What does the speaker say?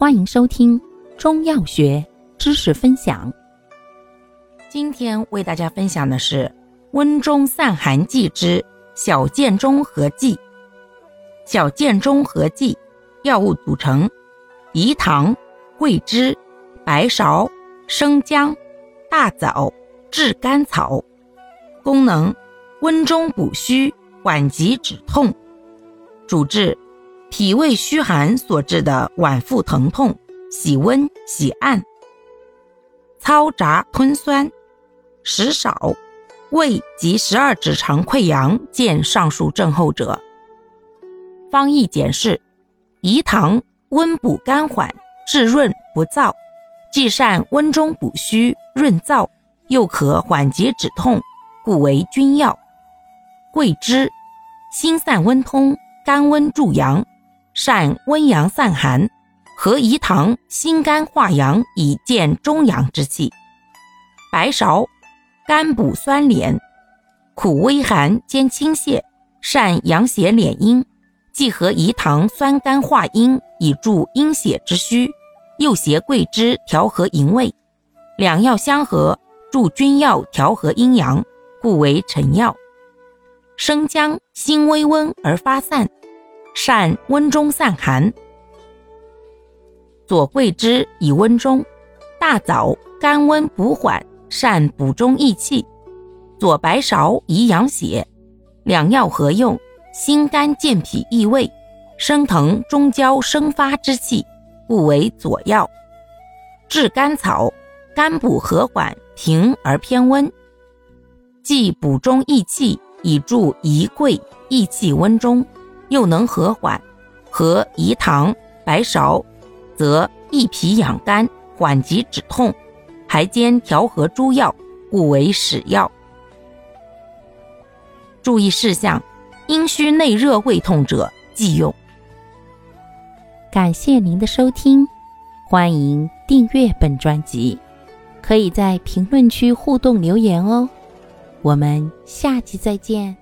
欢迎收听中药学知识分享。今天为大家分享的是温中散寒剂之小建中和剂。小建中和剂药物组成：饴糖、桂枝、白芍、生姜、大枣、炙甘草。功能：温中补虚，缓急止痛。主治。脾胃虚寒所致的脘腹疼痛，喜温喜按，操杂吞酸，食少，胃及十二指肠溃疡见上述症候者。方义简释：饴糖温补肝缓，治润不燥，既善温中补虚润燥，又可缓急止痛，故为君药。桂枝心散温通，肝温助阳。善温阳散寒，合饴糖心肝化阳，以健中阳之气。白芍甘补酸敛，苦微寒兼清泻，善养血敛阴，既合饴糖酸甘化阴，以助阴血之虚，又携桂枝调和营卫，两药相合，助君药调和阴阳，故为臣药。生姜辛微温而发散。善温中散寒，左桂枝以温中，大枣甘温补缓，善补中益气；左白芍以养血，两药合用，心肝健脾益胃，升腾中焦生发之气，故为左药。炙甘草甘补和缓，平而偏温，既补中益气，以助饴桂益气温中。又能和缓，和饴糖、白芍，则益脾养肝、缓急止痛，还兼调和诸药，故为使药。注意事项：阴虚内热胃痛者忌用。感谢您的收听，欢迎订阅本专辑，可以在评论区互动留言哦。我们下期再见。